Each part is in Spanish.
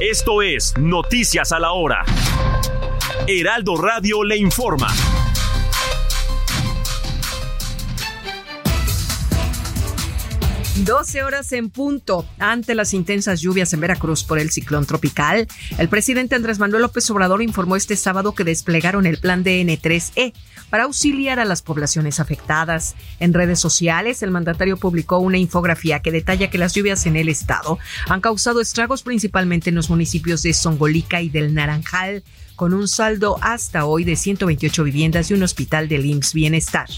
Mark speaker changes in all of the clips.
Speaker 1: Esto es Noticias a la Hora. Heraldo Radio le informa.
Speaker 2: 12 horas en punto. Ante las intensas lluvias en Veracruz por el ciclón tropical, el presidente Andrés Manuel López Obrador informó este sábado que desplegaron el plan DN3E para auxiliar a las poblaciones afectadas. En redes sociales, el mandatario publicó una infografía que detalla que las lluvias en el estado han causado estragos principalmente en los municipios de Songolica y del Naranjal, con un saldo hasta hoy de 128 viviendas y un hospital del IMSS Bienestar.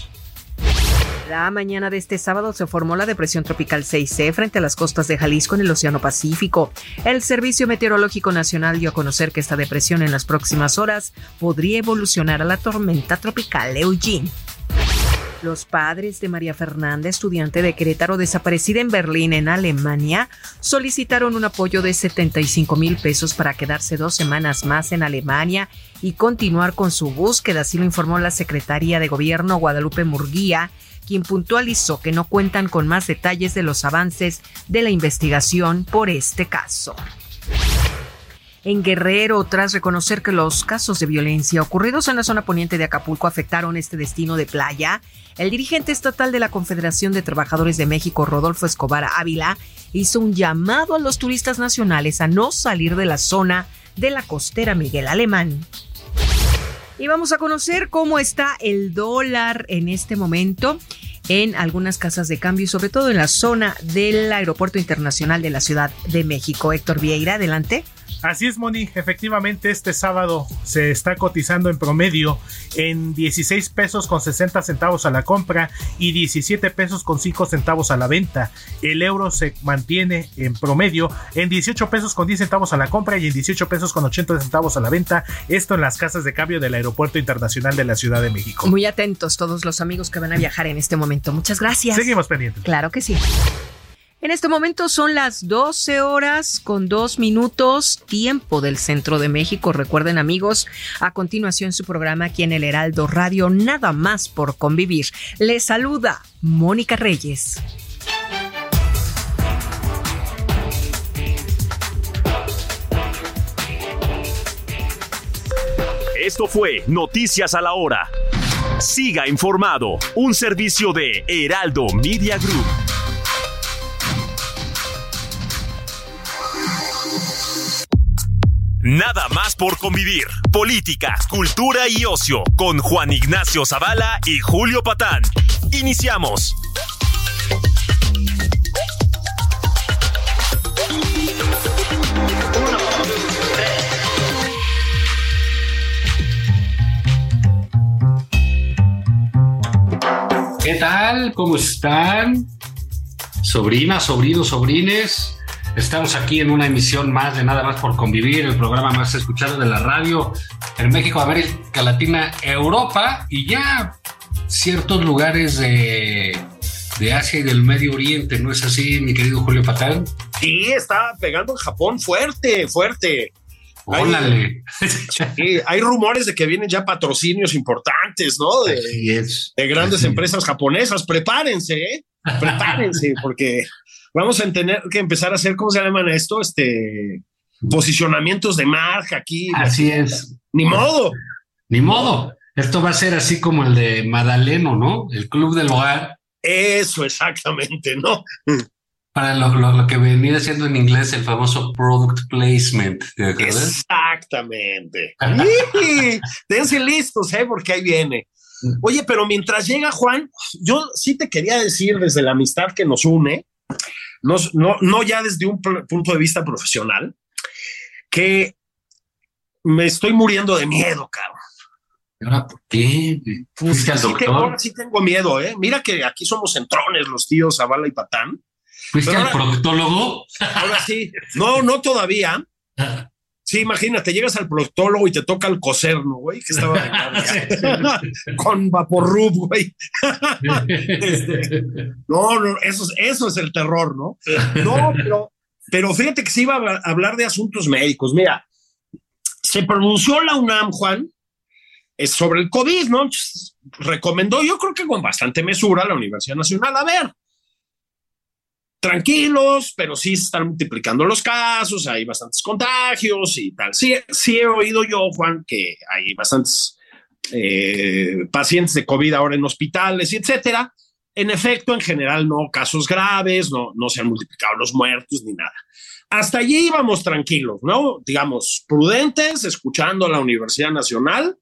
Speaker 2: La mañana de este sábado se formó la depresión tropical 6C frente a las costas de Jalisco en el Océano Pacífico. El Servicio Meteorológico Nacional dio a conocer que esta depresión en las próximas horas podría evolucionar a la tormenta tropical Eugene. Los padres de María Fernanda, estudiante de Querétaro desaparecida en Berlín, en Alemania, solicitaron un apoyo de 75 mil pesos para quedarse dos semanas más en Alemania y continuar con su búsqueda, así lo informó la secretaria de Gobierno Guadalupe Murguía, quien puntualizó que no cuentan con más detalles de los avances de la investigación por este caso. En Guerrero, tras reconocer que los casos de violencia ocurridos en la zona poniente de Acapulco afectaron este destino de playa, el dirigente estatal de la Confederación de Trabajadores de México, Rodolfo Escobar Ávila, hizo un llamado a los turistas nacionales a no salir de la zona de la costera Miguel Alemán. Y vamos a conocer cómo está el dólar en este momento en algunas casas de cambio y sobre todo en la zona del Aeropuerto Internacional de la Ciudad de México. Héctor Vieira, adelante.
Speaker 3: Así es, Moni. Efectivamente, este sábado se está cotizando en promedio en 16 pesos con 60 centavos a la compra y 17 pesos con 5 centavos a la venta. El euro se mantiene en promedio en 18 pesos con 10 centavos a la compra y en 18 pesos con 80 centavos a la venta. Esto en las casas de cambio del Aeropuerto Internacional de la Ciudad de México.
Speaker 2: Muy atentos todos los amigos que van a viajar en este momento. Muchas gracias.
Speaker 3: Seguimos pendientes.
Speaker 2: Claro que sí. En este momento son las 12 horas con 2 minutos, tiempo del centro de México. Recuerden amigos, a continuación su programa aquí en el Heraldo Radio, nada más por convivir. Les saluda Mónica Reyes.
Speaker 1: Esto fue Noticias a la Hora. Siga informado, un servicio de Heraldo Media Group. Nada más por convivir. Política, cultura y ocio con Juan Ignacio Zavala y Julio Patán. Iniciamos.
Speaker 4: ¿Qué tal? ¿Cómo están? Sobrinas, sobrinos, sobrines. Estamos aquí en una emisión más de Nada más por convivir, el programa más escuchado de la radio en México, América Latina, Europa y ya ciertos lugares de, de Asia y del Medio Oriente, ¿no es así, mi querido Julio Patán?
Speaker 5: Sí, está pegando en Japón fuerte, fuerte.
Speaker 4: Órale.
Speaker 5: Hay rumores de que vienen ya patrocinios importantes, ¿no? De,
Speaker 4: Así es.
Speaker 5: de grandes empresas japonesas. Prepárense, ¿eh? Prepárense, porque vamos a tener que empezar a hacer, ¿cómo se llaman esto? Este posicionamientos de marca aquí.
Speaker 4: Así es.
Speaker 5: Ni modo.
Speaker 4: Ni modo. Esto va a ser así como el de Madaleno, ¿no? El Club del Hogar.
Speaker 5: Eso exactamente, ¿no?
Speaker 4: Para lo, lo- lo que venía siendo en inglés el famoso product placement. ¿te?
Speaker 5: Exactamente. Dense listos, ¿eh? Porque ahí viene. Oye, pero mientras llega Juan, yo sí te quería decir desde la amistad que nos une, nos- no, no ya desde un punto de vista profesional, que me estoy muriendo de miedo, cabrón.
Speaker 4: ahora por qué?
Speaker 5: ¿Fuiste al doctor? ahora sí tengo miedo, ¿eh? Mira que aquí somos centrones los tíos Zavala y Patán.
Speaker 4: ¿Fuiste al proctólogo?
Speaker 5: Ahora sí. No, no todavía. Sí, imagínate, llegas al proctólogo y te toca el coserno, güey, que estaba con vaporrub, güey. Este, no, no, eso, eso es el terror, ¿no? No, pero, pero fíjate que se iba a hablar de asuntos médicos. Mira, se pronunció la UNAM, Juan, sobre el COVID, ¿no? Recomendó, yo creo que con bastante mesura, la Universidad Nacional. A ver, tranquilos, pero sí se están multiplicando los casos, hay bastantes contagios y tal. Sí, sí he oído yo, Juan, que hay bastantes eh, pacientes de COVID ahora en hospitales etcétera. En efecto, en general, no casos graves, no, no se han multiplicado los muertos ni nada. Hasta allí íbamos tranquilos, ¿no? Digamos, prudentes, escuchando a la Universidad Nacional,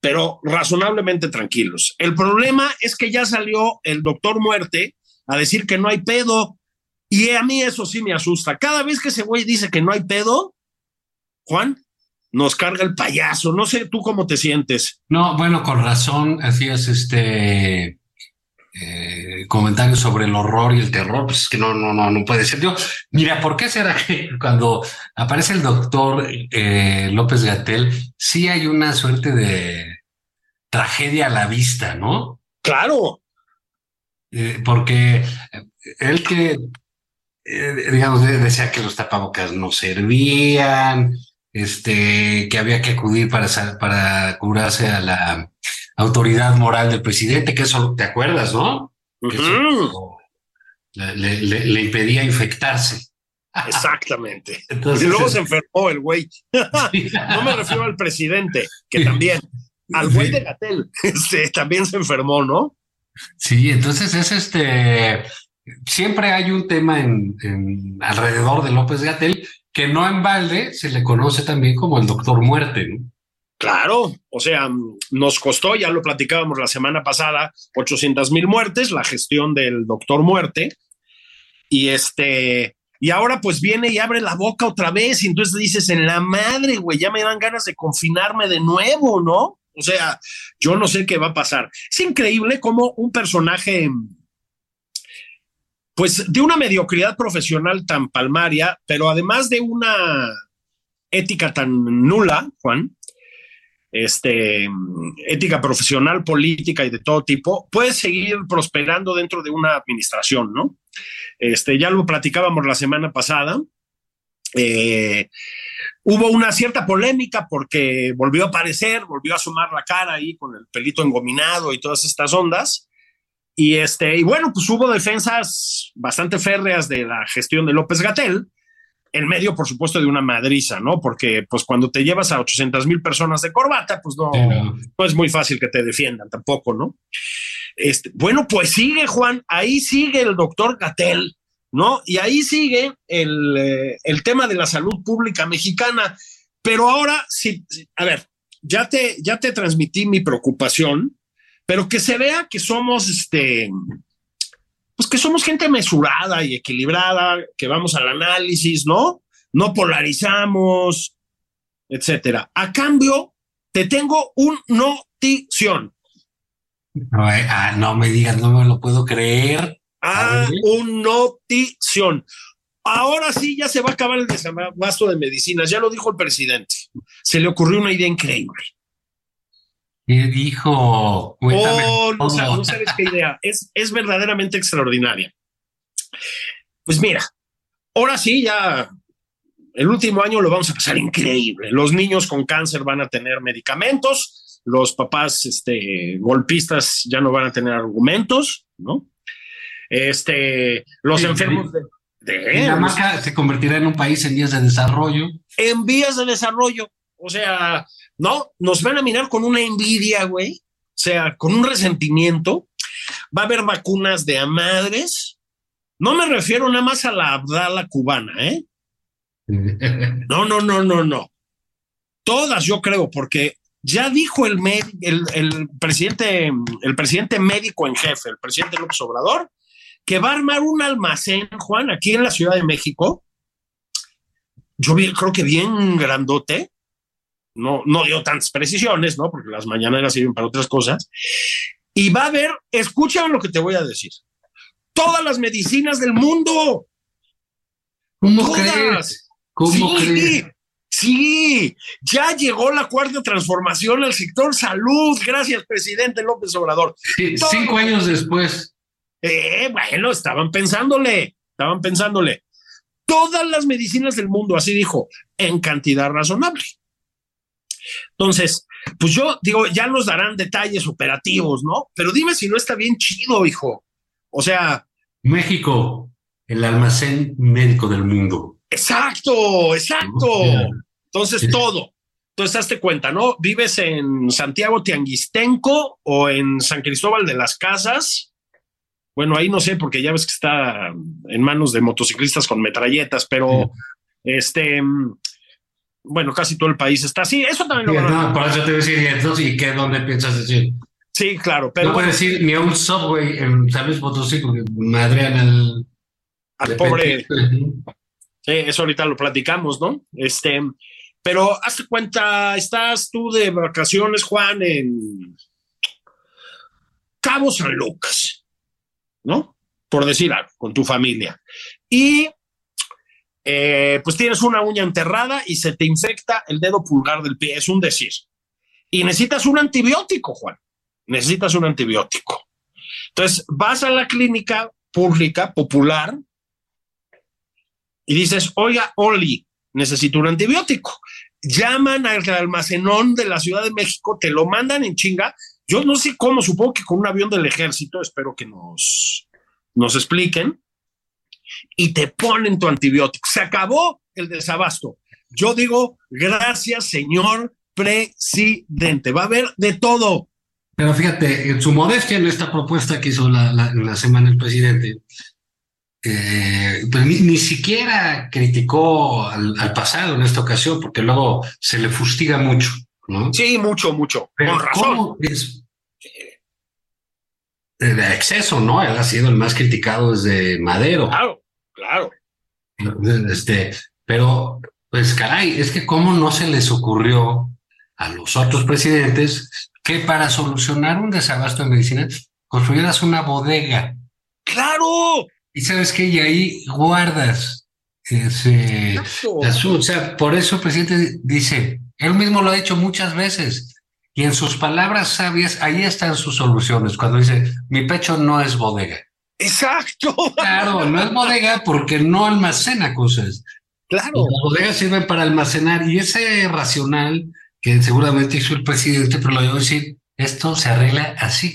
Speaker 5: pero razonablemente tranquilos. El problema es que ya salió el doctor Muerte a decir que no hay pedo, y a mí eso sí me asusta. Cada vez que ese güey dice que no hay pedo, Juan, nos carga el payaso. No sé tú cómo te sientes.
Speaker 4: No, bueno, con razón hacías este eh, comentario sobre el horror y el terror. Pues es que no, no, no, no puede ser. Yo, mira, ¿por qué será que cuando aparece el doctor eh, López Gatel, sí hay una suerte de tragedia a la vista, ¿no?
Speaker 5: Claro.
Speaker 4: Eh, porque él que eh, digamos, decía que los tapabocas no servían, este, que había que acudir para, para curarse a la autoridad moral del presidente, que eso te acuerdas, ¿no? le, impedía infectarse.
Speaker 5: Exactamente. y luego se enfermó el güey. no me refiero al presidente, que también, al güey de Gatel, este, también se enfermó, ¿no?
Speaker 4: Sí, entonces es este, siempre hay un tema en, alrededor de López Gatel que no en balde se le conoce también como el doctor muerte, ¿no?
Speaker 5: Claro, o sea, nos costó, ya lo platicábamos la semana pasada, 800 mil muertes, la gestión del doctor muerte. Y este, y ahora pues viene y abre la boca otra vez y entonces dices, en la madre, güey, ya me dan ganas de confinarme de nuevo, ¿no? O sea, yo no sé qué va a pasar. Es increíble cómo un personaje pues de una mediocridad profesional tan palmaria, pero además de una ética tan nula, Juan, este, ética profesional, política y de todo tipo, puede seguir prosperando dentro de una administración, ¿no? Este, ya lo platicábamos la semana pasada. Eh, hubo una cierta polémica porque volvió a aparecer, volvió a sumar la cara ahí con el pelito engominado y todas estas ondas. Y este, y bueno, pues hubo defensas bastante férreas de la gestión de López Gatel, en medio, por supuesto, de una madriza, ¿no? Porque, pues, cuando te llevas a 800 mil personas de corbata, pues no, no, es muy fácil que te defiendan tampoco, ¿no? Este, bueno, pues sigue, Juan, ahí sigue el doctor Gatel, ¿no? Y ahí sigue el, eh, el tema de la salud pública mexicana. Pero ahora, sí, a ver, ya te, ya te transmití mi preocupación pero que se vea que somos, este, pues que somos gente mesurada y equilibrada, que vamos al análisis, ¿no? No polarizamos, etcétera. A cambio, te tengo un notición.
Speaker 4: No, eh, ah, no me digas, no me lo puedo creer.
Speaker 5: Ah, un notición. Ahora sí, ya se va a acabar el desabasto de medicinas, ya lo dijo el presidente. Se le ocurrió una idea increíble.
Speaker 4: ¿Qué dijo?
Speaker 5: oh, no, sabes qué idea. Es, es verdaderamente extraordinaria. Pues mira, ahora sí, ya el último año lo vamos a pasar increíble. Los niños con cáncer van a tener medicamentos, los papás este, golpistas ya no van a tener argumentos, ¿no? Este, los enfermos de,
Speaker 4: de se convertirá en un país en vías de desarrollo.
Speaker 5: En vías de desarrollo. O sea, ¿no? Nos van a mirar con una envidia, güey, o sea, con un resentimiento. Va a haber vacunas de a madres. No me refiero nada más a la Abdala cubana, ¿eh? No, no, no, no, no. Todas, yo creo, porque ya dijo el, el, el, presidente, el presidente médico en jefe, el presidente López Obrador, que va a armar un almacén, Juan, aquí en la Ciudad de México. Yo creo que bien grandote, no, no dio tantas precisiones, ¿no? Porque las mañaneras sirven para otras cosas. Y va a haber, escúchame lo que te voy a decir, todas las medicinas del mundo.
Speaker 4: ¿Cómo crees? ¿Cómo
Speaker 5: sí,
Speaker 4: crees?
Speaker 5: Sí, ya llegó la cuarta transformación al sector salud. Gracias, presidente López Obrador.
Speaker 4: Sí, cinco años después.
Speaker 5: Eh, bueno, estaban pensándole, estaban pensándole. Todas las medicinas del mundo, así dijo, en cantidad razonable. Entonces, pues yo digo, ya nos darán detalles operativos, ¿no? Pero dime si no está bien chido, hijo. O sea.
Speaker 4: México, el almacén médico del mundo.
Speaker 5: Exacto, exacto. Entonces, todo. Entonces, hazte cuenta, ¿no? Vives en Santiago Tianguistenco o en San Cristóbal de las Casas. Bueno, ahí no sé, porque ya ves que está en manos de motociclistas con metralletas, pero sí. este, bueno, casi todo el país está así. Eso también lo
Speaker 4: sí, no, por eso te voy a decir, entonces, ¿y qué dónde piensas decir?
Speaker 5: Sí, claro, pero.
Speaker 4: No
Speaker 5: bueno,
Speaker 4: puedes decir ni a un subway en San Luis Potosí, porque madrean al.
Speaker 5: al pobre. Sí, eso ahorita lo platicamos, ¿no? Este, pero hazte cuenta, estás tú de vacaciones, Juan, en Cabo San Lucas, ¿no? Por decir algo, con tu familia. Y eh, pues tienes una uña enterrada y se te infecta el dedo pulgar del pie, es un decir. Y necesitas un antibiótico, Juan. Necesitas un antibiótico. Entonces, vas a la clínica pública, popular, y dices, oiga, Oli, necesito un antibiótico. Llaman al almacenón de la Ciudad de México, te lo mandan en chinga. Yo no sé cómo, supongo que con un avión del ejército, espero que nos, nos expliquen, y te ponen tu antibiótico. Se acabó el desabasto. Yo digo, gracias, señor presidente. Va a haber de todo.
Speaker 4: Pero fíjate, en su modestia en esta propuesta que hizo la, la, la semana el presidente, eh, pues ni, ni, siquiera criticó al, al, pasado en esta ocasión, porque luego se le fustiga mucho, ¿no?
Speaker 5: Sí, mucho, mucho. Pero con razón.
Speaker 4: Es de exceso, ¿no? Él ha sido el más criticado desde Madero.
Speaker 5: Claro, claro.
Speaker 4: Este, pero, pues caray, es que cómo no se les ocurrió a los otros presidentes que para solucionar un desabasto de medicina construyeras una bodega.
Speaker 5: Claro.
Speaker 4: Y sabes qué, y ahí guardas ese asunto. O sea, por eso el presidente dice, él mismo lo ha hecho muchas veces, y en sus palabras sabias, ahí están sus soluciones, cuando dice, mi pecho no es bodega.
Speaker 5: Exacto.
Speaker 4: Claro, no es bodega porque no almacena cosas.
Speaker 5: Claro.
Speaker 4: Las bodegas sirven para almacenar, y ese racional que seguramente hizo el presidente, pero lo a decir, esto se arregla así.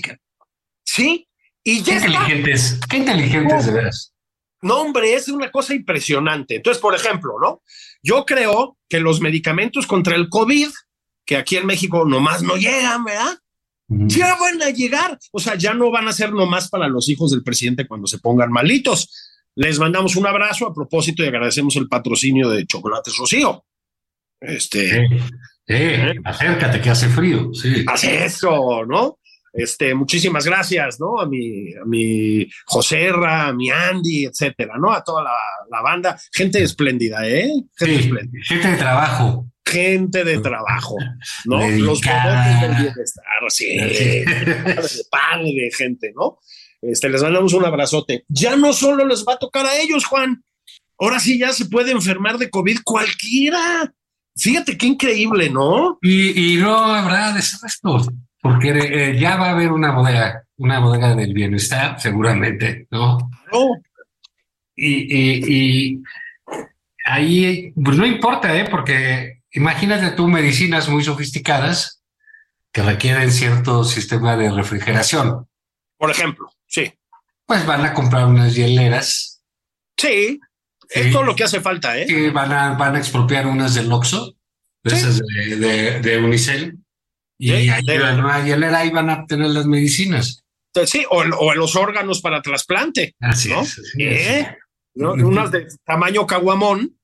Speaker 5: Sí, y
Speaker 4: qué
Speaker 5: ya
Speaker 4: inteligentes, qué inteligentes de veras.
Speaker 5: No, hombre, es una cosa impresionante. Entonces, por ejemplo, ¿no? Yo creo que los medicamentos contra el COVID, que aquí en México nomás no llegan, ¿verdad? Ya van a llegar. O sea, ya no van a ser nomás para los hijos del presidente cuando se pongan malitos. Les mandamos un abrazo a propósito y agradecemos el patrocinio de Chocolates Rocío. Este.
Speaker 4: Sí, sí acércate que hace frío. Sí.
Speaker 5: Hace eso, ¿no? Este, muchísimas gracias, ¿no? A mi, a mi Joserra, a mi Andy, etcétera, ¿no? A toda la, la banda, gente espléndida, ¿eh? Gente
Speaker 4: sí,
Speaker 5: espléndida.
Speaker 4: Gente de trabajo.
Speaker 5: Gente de trabajo, ¿no? Dedicada. Los bodones del bienestar, sí. sí. Padre de gente, ¿no? Este, les mandamos un abrazote. Ya no solo les va a tocar a ellos, Juan. Ahora sí ya se puede enfermar de COVID cualquiera. Fíjate qué increíble, ¿no?
Speaker 4: Y, y no habrá desastres porque eh, ya va a haber una bodega, una bodega del bienestar, seguramente, ¿no?
Speaker 5: No.
Speaker 4: Y, y, y, ahí, pues no importa, ¿eh? Porque imagínate tú medicinas muy sofisticadas que requieren cierto sistema de refrigeración.
Speaker 5: Por ejemplo, sí.
Speaker 4: Pues van a comprar unas hieleras.
Speaker 5: Sí, es todo lo que hace falta, ¿eh?
Speaker 4: Que van a, van a expropiar unas del Oxxo, de sí. esas de, de, de Unicel y
Speaker 5: Sí,
Speaker 4: ahí
Speaker 5: de-
Speaker 4: van a hielera, ahí van a tener las medicinas.
Speaker 5: Sí, o, o los órganos para trasplante.
Speaker 4: Así
Speaker 5: ¿no?
Speaker 4: es. así
Speaker 5: ¿Eh?
Speaker 4: es.
Speaker 5: ¿no? Unas de tamaño caguamón.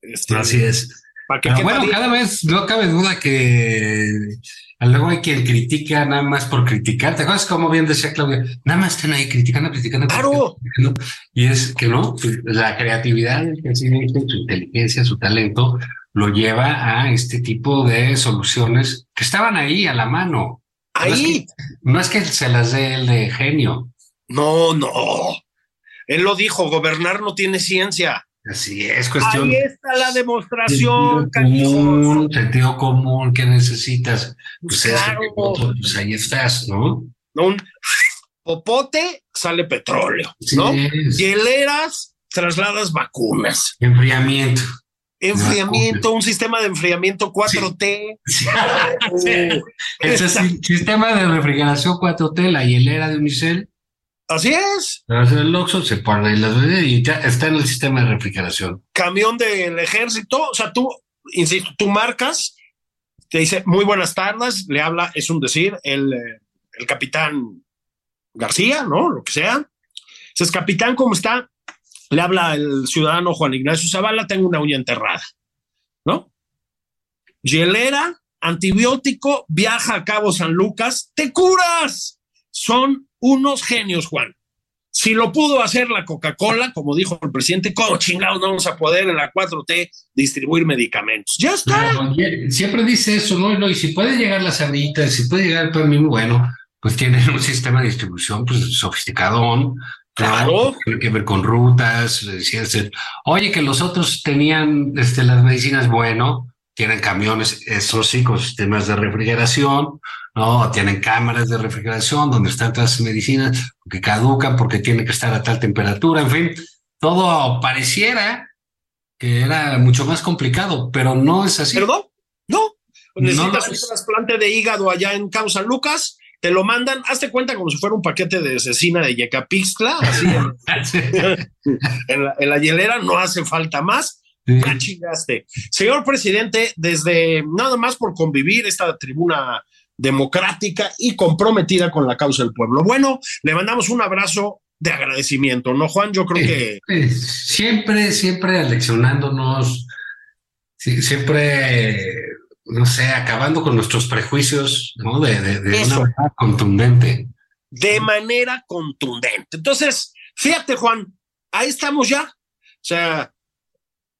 Speaker 5: Este,
Speaker 4: Así es.
Speaker 5: Para que
Speaker 4: Pero bueno, cada vez no cabe duda que luego hay quien critica nada más por criticar. ¿Te acuerdas como bien decía Claudia? Nada más están ahí criticando, criticando.
Speaker 5: Claro.
Speaker 4: criticando. Y es que no, la creatividad su inteligencia, su talento, lo lleva a este tipo de soluciones que estaban ahí a la mano.
Speaker 5: Ahí.
Speaker 4: No es que, se las dé el de genio.
Speaker 5: No, no. Él lo dijo, gobernar no tiene ciencia.
Speaker 4: Así es cuestión.
Speaker 5: Ahí está la demostración,
Speaker 4: común, sentido común que necesitas. Pues, claro. pues ahí estás, ¿no?
Speaker 5: Un popote sale petróleo, ¿no? Hieleras trasladas vacunas.
Speaker 4: Enfriamiento.
Speaker 5: Enfriamiento, un sistema de enfriamiento 4T. Sí.
Speaker 4: Ese sistema de refrigeración 4T, la hielera de Unicel.
Speaker 5: Así es.
Speaker 4: El Oxxo se pone y ya está en el sistema de refrigeración.
Speaker 5: Camión del ejército, o sea, tú, insisto, tú marcas, te dice muy buenas tardes, le habla, es un decir, el, el capitán García, ¿no? Lo que sea. Dices, capitán, ¿cómo está? Le habla el ciudadano Juan Ignacio Zavala, tengo una uña enterrada, ¿no? Hielera, antibiótico, viaja a Cabo San Lucas, te curas. Son unos genios, Juan. Si lo pudo hacer la Coca-Cola, como dijo el presidente, ¿cómo chingados no vamos a poder en la 4T distribuir medicamentos? Ya está.
Speaker 4: siempre dice eso, ¿no? Y si puede llegar la sanita, si puede llegar el pan bueno, pues tienen un sistema de distribución pues sofisticado. Claro. Tiene que ver con rutas. Oye, que los otros tenían este, las medicinas, bueno, tienen camiones, eso sí, con sistemas de refrigeración, ¿no? Tienen cámaras de refrigeración donde están todas las medicinas que caducan porque tienen que estar a tal temperatura, en fin, todo pareciera que era mucho más complicado, pero no es así.
Speaker 5: ¿Perdón? No. Necesitas un trasplante de hígado allá en Causa Lucas, te lo mandan, hazte cuenta como si fuera un paquete de cecina de Yecapixtla, así en, la, en la hielera, no hace falta más ya chingaste. Señor presidente, desde nada más por convivir esta tribuna democrática y comprometida con la causa del pueblo. Bueno, le mandamos un abrazo de agradecimiento, ¿no, Juan? Yo creo que...
Speaker 4: Siempre, siempre aleccionándonos, siempre, no sé, acabando con nuestros prejuicios, ¿no? De, de una manera contundente.
Speaker 5: De manera contundente. Entonces, fíjate, Juan, ahí estamos ya. O sea,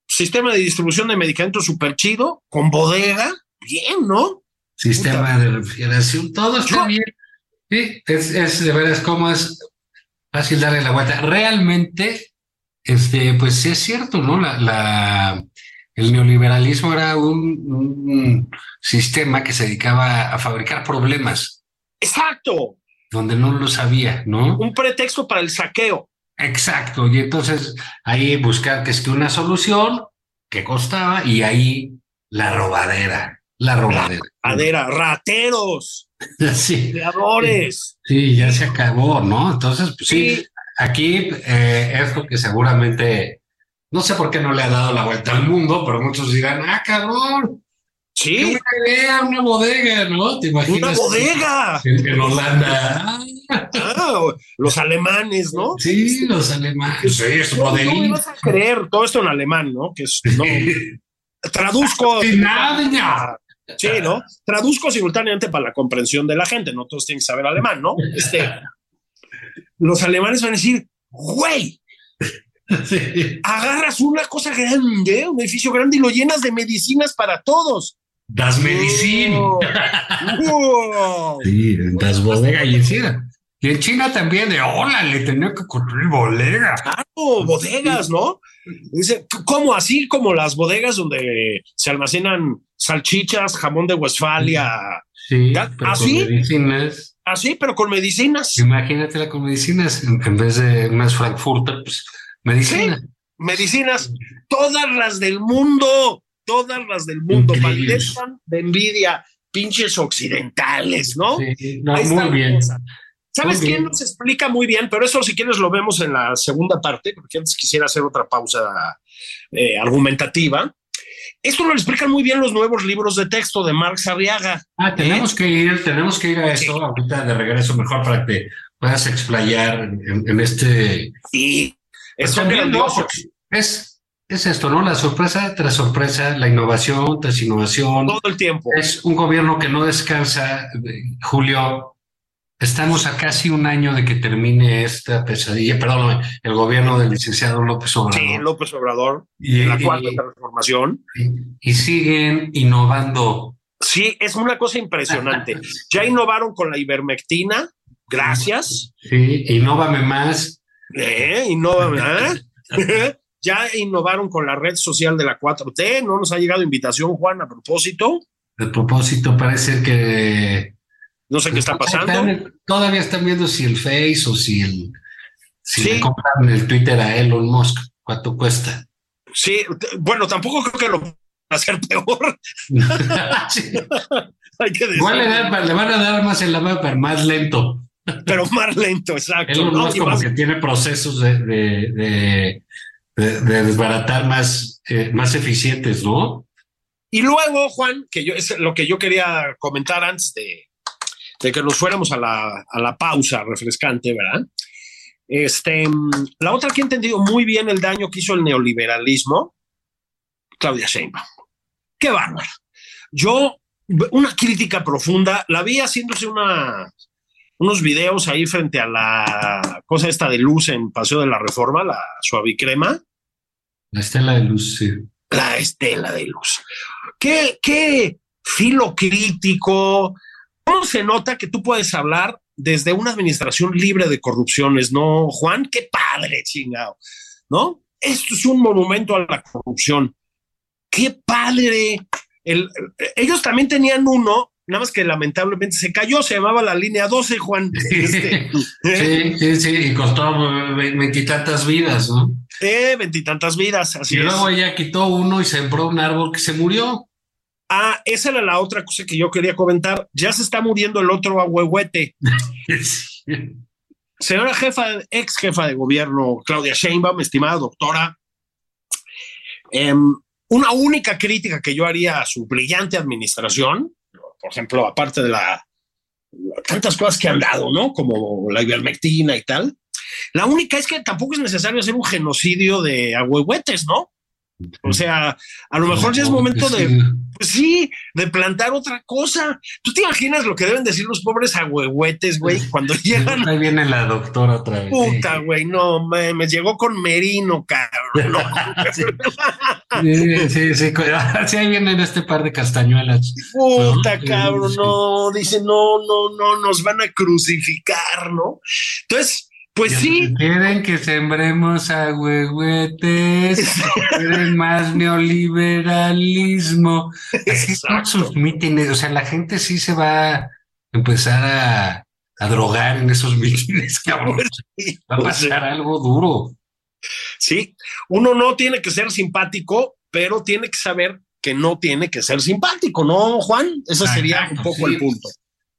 Speaker 5: sistema de distribución de medicamentos súper chido, con bodega, bien, ¿no?
Speaker 4: Sistema de refrigeración, todo está bien. Sí, es, de veras como es fácil darle la vuelta. Realmente, este, pues sí es cierto, ¿no? La, la el neoliberalismo era un, sistema que se dedicaba a fabricar problemas.
Speaker 5: Exacto.
Speaker 4: Donde no lo sabía, ¿no?
Speaker 5: Un pretexto para el saqueo.
Speaker 4: Exacto, y entonces ahí buscar que es que una solución que costaba y ahí la robadera, la robadera.
Speaker 5: Rateros,
Speaker 4: sí.
Speaker 5: Sí,
Speaker 4: ya se acabó, ¿no? Entonces, pues sí, aquí eh, es lo que seguramente, no sé por qué no le ha dado la vuelta al mundo, pero muchos dirán, ah, cabrón,
Speaker 5: Sí.
Speaker 4: Una idea, una bodega, ¿no? ¿Te imaginas?
Speaker 5: Una bodega.
Speaker 4: En, Holanda.
Speaker 5: Ah, los alemanes, ¿no?
Speaker 4: Sí, los alemanes. Sí,
Speaker 5: es no, no vas a creer todo esto en alemán, ¿no? Que es, no, traduzco. Sí, ¿no? Traduzco simultáneamente para la comprensión de la gente, no todos tienen que saber alemán, ¿no? Este, los alemanes van a decir, güey, agarras una cosa grande, un edificio grande y lo llenas de medicinas para todos.
Speaker 4: Das Medicin. Sí, das bodega y encima. Y en China también, de hola, le tenía que construir bodegas.
Speaker 5: Claro, bodegas, ¿no? Dice, ¿cómo así como las bodegas donde se almacenan salchichas, jamón de Westfalia?
Speaker 4: Sí, pero
Speaker 5: ¿Así?
Speaker 4: con medicinas.
Speaker 5: Así, pero con medicinas.
Speaker 4: Imagínatela con medicinas, en, vez de unas Frankfurter, pues medicinas.
Speaker 5: medicinas, todas las del mundo todas las del mundo palestan de envidia, pinches occidentales, ¿no?
Speaker 4: Sí, muy bien.
Speaker 5: ¿Sabes quién nos explica muy bien? Pero eso si quieres lo vemos en la segunda parte, porque antes quisiera hacer otra pausa eh, argumentativa. Esto lo explican muy bien los nuevos libros de texto de Marx Arriaga.
Speaker 4: Ah, tenemos que ir, tenemos que ir a eso ahorita de regreso mejor para que puedas explayar en, este.
Speaker 5: Sí,
Speaker 4: es, es es esto, ¿no? La sorpresa tras sorpresa, la innovación tras innovación.
Speaker 5: Todo el tiempo.
Speaker 4: Es un gobierno que no descansa, Julio, Estamos a casi un año de que termine esta pesadilla, perdón, el gobierno del licenciado López Obrador.
Speaker 5: Sí, López Obrador, y, la cuarta transformación.
Speaker 4: Y, siguen innovando.
Speaker 5: Sí, es una cosa impresionante. ya innovaron con la ivermectina, gracias.
Speaker 4: Sí, innovame más.
Speaker 5: Eh, innovame, ¿eh? ya innovaron con la red social de la 4T, no nos ha llegado invitación, Juan, a propósito.
Speaker 4: A propósito, parece que
Speaker 5: no sé qué está pasando.
Speaker 4: todavía están viendo si el Face o si el si le compran el Twitter a Elon Musk, cuánto cuesta.
Speaker 5: Sí, bueno, tampoco creo que lo va a hacer peor.
Speaker 4: Hay que Igual le, van a dar más en la mano, pero más lento.
Speaker 5: Pero más lento, exacto.
Speaker 4: Elon Musk como que tiene procesos de, de, de, desbaratar más, eh, más eficientes, ¿no?
Speaker 5: Y luego, Juan, que yo es lo que yo quería comentar antes de, de que nos fuéramos a la, a la pausa refrescante, ¿verdad? Este, la otra que he entendido muy bien el daño que hizo el neoliberalismo, Claudia Sheinbaum. Qué bárbara. Yo, una crítica profunda, la vi haciéndose una, unos videos ahí frente a la cosa esta de luz en Paseo de la Reforma, la suavicrema.
Speaker 4: La estela de luz, sí.
Speaker 5: La estela de luz. Qué, qué filo crítico, ¿Cómo se nota que tú puedes hablar desde una administración libre de corrupciones? No, Juan, qué padre, chingado, ¿no? Esto es un monumento a la corrupción. Qué padre. ellos también tenían uno, nada más que lamentablemente se cayó, se llamaba la línea 12, Juan.
Speaker 4: Este, sí, sí, sí, y costó veintitantas vidas, ¿no?
Speaker 5: Eh, veintitantas vidas, así
Speaker 4: y luego ella quitó uno y sembró un árbol que se murió.
Speaker 5: Ah, esa era la otra cosa que yo quería comentar. Ya se está muriendo el otro ahuehuete. Señora jefa, ex jefa de gobierno, Claudia Sheinbaum, estimada doctora, em, una única crítica que yo haría a su brillante administración, por ejemplo, aparte de la tantas cosas que han dado, ¿no? Como la ivermectina y tal. La única es que tampoco es necesario hacer un genocidio de ahuehuetes, ¿no? O sea, a lo mejor ya es momento de, pues sí, de plantar otra cosa. ¿Tú te imaginas lo que deben decir los pobres agüehuetes, güey, cuando llegan?
Speaker 4: Ahí viene la doctora otra vez.
Speaker 5: Puta, güey, no, me, llegó con Merino, cabrón.
Speaker 4: sí, sí, sí, sí, ahí vienen este par de castañuelas.
Speaker 5: Puta, cabrón, no, dice, no, no, no, nos van a crucificar, ¿no? Entonces, pues sí.
Speaker 4: Quieren que sembremos a huehuetes, quieren más neoliberalismo. Así son sus mítines. O sea, la gente sí se va a empezar a, drogar en esos mítines, cabrón. va a pasar algo duro.
Speaker 5: Sí, uno no tiene que ser simpático, pero tiene que saber que no tiene que ser simpático, ¿no, Juan? Ese sería un poco el punto.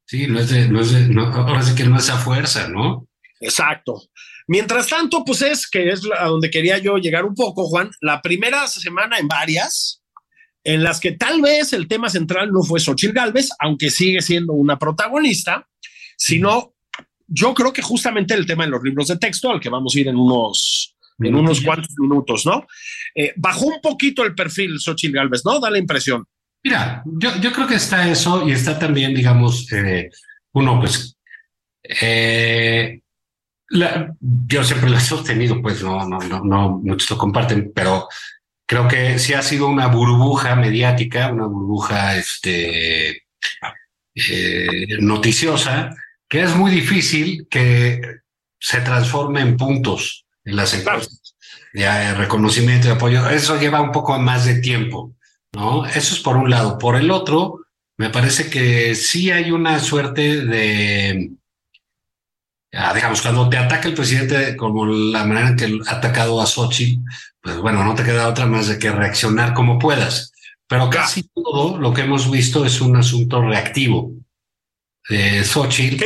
Speaker 4: Sí, no es de, no es de, no, ahora sí que no es a fuerza, ¿no?
Speaker 5: Exacto. Mientras tanto, pues es que es a donde quería yo llegar un poco, Juan, la primera semana en varias, en las que tal vez el tema central no fue Xochitl Galvez, aunque sigue siendo una protagonista, sino yo creo que justamente el tema de los libros de texto, al que vamos a ir en unos, en unos cuantos minutos, ¿no? Eh, bajó un poquito el perfil Xochitl Galvez, ¿no? Da la impresión.
Speaker 4: Mira, yo, yo creo que está eso y está también, digamos, eh, uno, pues, eh, yo siempre lo he sostenido, pues no, no, no, no muchos lo comparten, pero creo que sí ha sido una burbuja mediática, una burbuja este, eh, noticiosa, que es muy difícil que se transforme en puntos en las encuestas. Ya, reconocimiento y apoyo, eso lleva un poco más de tiempo, ¿no? Eso es por un lado. Por el otro, me parece que sí hay una suerte de Ah, digamos, cuando te ataca el presidente como la manera en que ha atacado a Sochi, pues bueno, no te queda otra más de que reaccionar como puedas. Pero casi todo lo que hemos visto es un asunto reactivo de Sochi.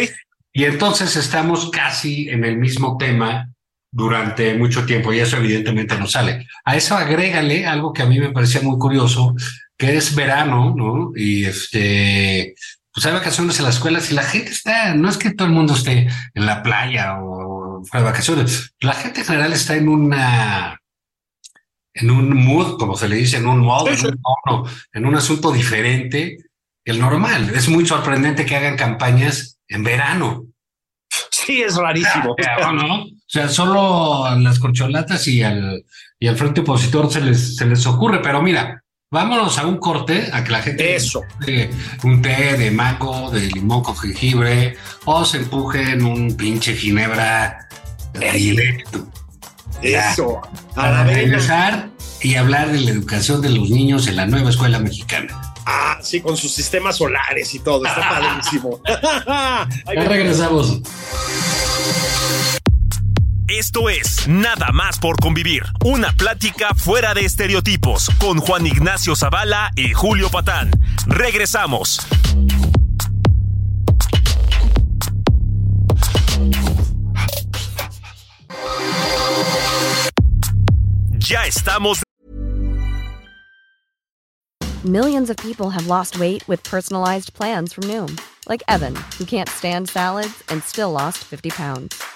Speaker 4: Y entonces estamos casi en el mismo tema durante mucho tiempo y eso evidentemente no sale. A eso agrégale algo que a mí me parecía muy curioso, que es verano, ¿no? Y este, pues hay vacaciones en las escuelas y la gente está, no es que todo el mundo esté en la playa o fuera de vacaciones, la gente en general está en una, en un mood, como se le dice, en un modo, en un en un asunto diferente que el normal. Es muy sorprendente que hagan campañas en verano.
Speaker 5: Sí, es rarísimo.
Speaker 4: ¿no? O sea, solo a las corcholatas y al, y al frente opositor se les, se les ocurre, pero mira, vámonos a un corte, a que la gente
Speaker 5: Eso.
Speaker 4: un té de mango, de limón con jengibre, o se empujen un pinche ginebra directo.
Speaker 5: Eso.
Speaker 4: Para regresar y hablar de la educación de los niños en la nueva escuela mexicana.
Speaker 5: Ah, sí, con sus sistemas solares y todo. Está padrísimo.
Speaker 4: Ya regresamos.
Speaker 1: Esto es Nada más por convivir, una plática fuera de estereotipos con Juan Ignacio Zavala y Julio Patán. Regresamos. Ya estamos
Speaker 6: Millions of people have lost weight with personalized plans from Noom, like Evan, who can't stand salads and still lost 50 pounds.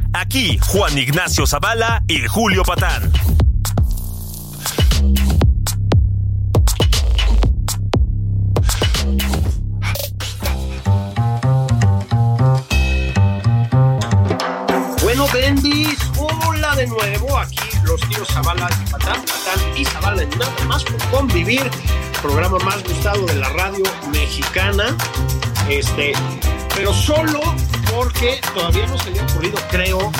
Speaker 1: Aquí Juan Ignacio Zavala y Julio Patán.
Speaker 5: Bueno, Bendis, hola de nuevo. Aquí los tíos Zavala y Patán, Patán y Zavala nada más por convivir. Programa más gustado de la radio mexicana. Este, pero solo porque todavía no se le ha ocurrido, creo,